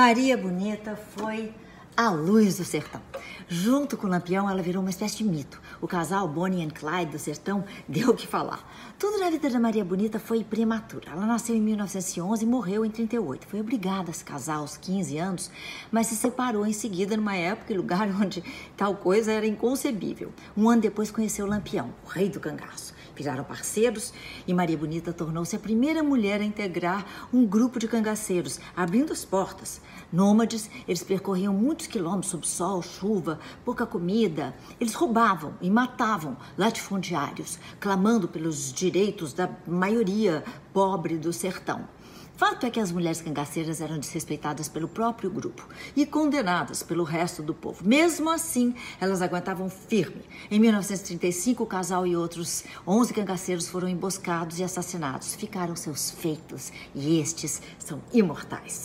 Maria Bonita foi a luz do sertão. Junto com o Lampião, ela virou uma espécie de mito. O casal Bonnie and Clyde do sertão deu o que falar. Tudo na vida da Maria Bonita foi prematura. Ela nasceu em 1911 e morreu em 38. Foi obrigada a se casar aos 15 anos, mas se separou em seguida numa época e lugar onde tal coisa era inconcebível. Um ano depois conheceu o Lampião, o rei do cangaço viraram parceiros e Maria Bonita tornou-se a primeira mulher a integrar um grupo de cangaceiros, abrindo as portas. Nômades, eles percorriam muitos quilômetros sob sol, chuva, pouca comida. Eles roubavam e matavam latifundiários, clamando pelos direitos da maioria pobre do sertão. Fato é que as mulheres cangaceiras eram desrespeitadas pelo próprio grupo e condenadas pelo resto do povo. Mesmo assim, elas aguentavam firme. Em 1935, o casal e outros 11 cangaceiros foram emboscados e assassinados. Ficaram seus feitos e estes são imortais.